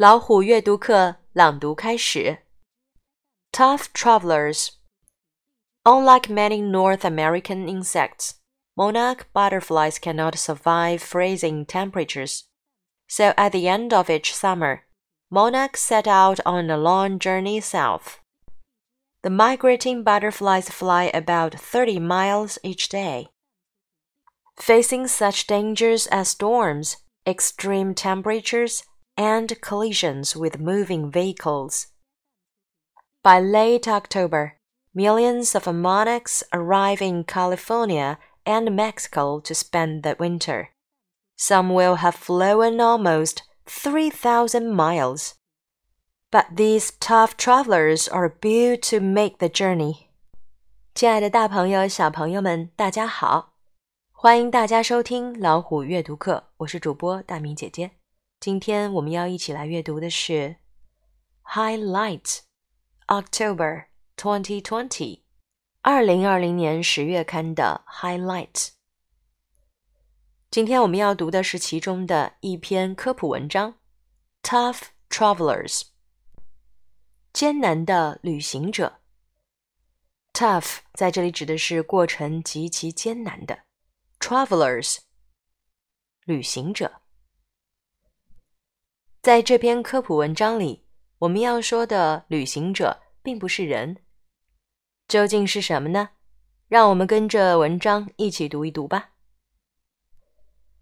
老虎阅读课朗读开始。Tough travelers. Unlike many North American insects, monarch butterflies cannot survive freezing temperatures. So at the end of each summer, monarchs set out on a long journey south. The migrating butterflies fly about 30 miles each day. Facing such dangers as storms, extreme temperatures, and collisions with moving vehicles. By late October, millions of monarchs arrive in California and Mexico to spend the winter. Some will have flown almost 3,000 miles. But these tough travelers are built to make the journey. 亲爱的大朋友、小朋友们，大家好！欢迎大家收听老虎阅读课，我是主播大明姐姐。 今天我们要一起来阅读的是《Highlight October 2020》二零二零年十月刊的《Highlight》。今天我们要读的是其中的一篇科普文章，《Tough Travelers》艰难的旅行者。Tough 在这里指的是过程极其艰难的，Travelers 旅行者。在这篇科普文章里，我们要说的旅行者并不是人，究竟是什么呢？让我们跟着文章一起读一读吧。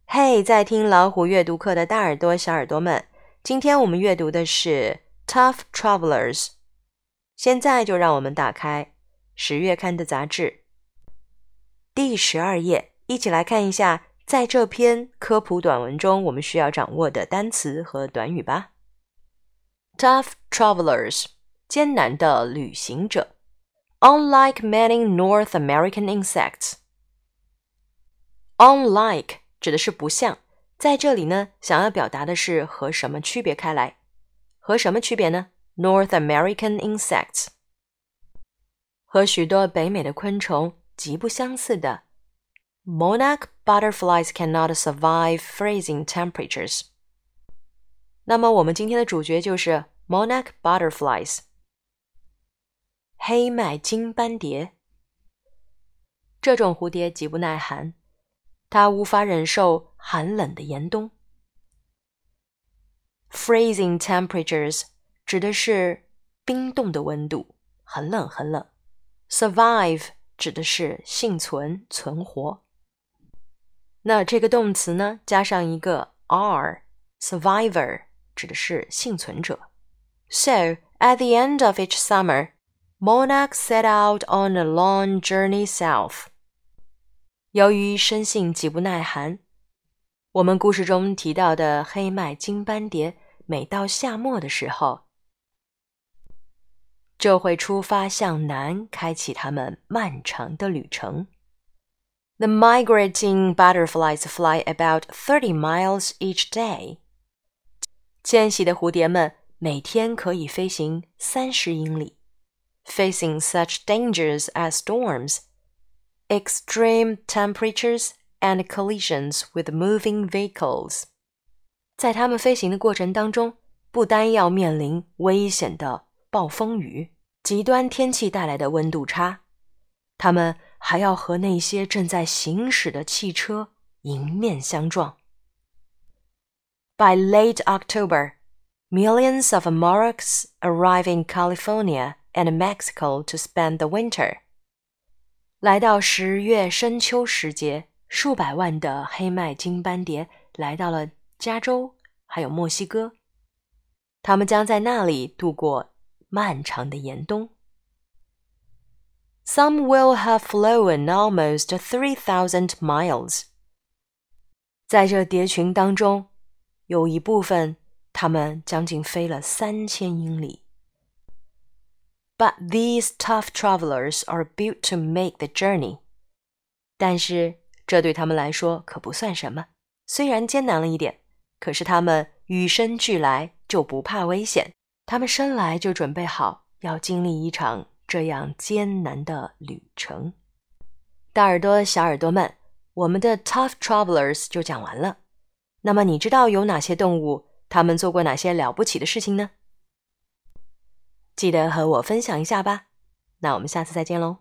嘿，在听老虎阅读课的大耳朵、小耳朵们，今天我们阅读的是《Tough Travelers》。现在就让我们打开十月刊的杂志，第十二页，一起来看一下。在这篇科普短文中，我们需要掌握的单词和短语吧。Tough travelers，艰难的旅行者。Unlike many North American insects，unlike 指的是不像，在这里呢，想要表达的是和什么区别开来？和什么区别呢？North American insects 和许多北美的昆虫极不相似的。Monarch butterflies cannot survive freezing temperatures。那么我们今天的主角就是 monarch butterflies。黑麦金斑蝶这种蝴蝶极不耐寒，它无法忍受寒冷的严冬。Freezing temperatures 指的是冰冻的温度，很冷很冷。Survive 指的是幸存存活。那这个动词呢，加上一个 r，survivor 指的是幸存者。So at the end of each summer, monarch set out on a long journey south. 由于生性极不耐寒，我们故事中提到的黑麦金斑蝶，每到夏末的时候，就会出发向南，开启他们漫长的旅程。The migrating butterflies fly about thirty miles each day. 迁徙的蝴蝶们每天可以飞行三十英里。Facing such dangers as storms, extreme temperatures, and collisions with moving vehicles. 在它们飞行的过程当中，不单要面临危险的暴风雨、极端天气带来的温度差，它们 还要和那些正在行驶的汽车迎面相撞。By late October, millions of monarchs arrive in California and Mexico to spend the winter. 来到十月深秋时节，数百万的黑麦金斑蝶来到了加州，还有墨西哥，他们将在那里度过漫长的严冬。some will have flown almost three thousand miles。在这蝶群当中，有一部分它们将近飞了三千英里。But these tough travelers are built to make the journey。但是这对他们来说可不算什么，虽然艰难了一点，可是他们与生俱来就不怕危险，他们生来就准备好要经历一场。 这样艰难的旅程，大耳朵、小耳朵们，我们的 Tough Travelers 就讲完了。那么，你知道有哪些动物它们做过哪些了不起的事情呢？记得和我分享一下吧。那我们下次再见喽。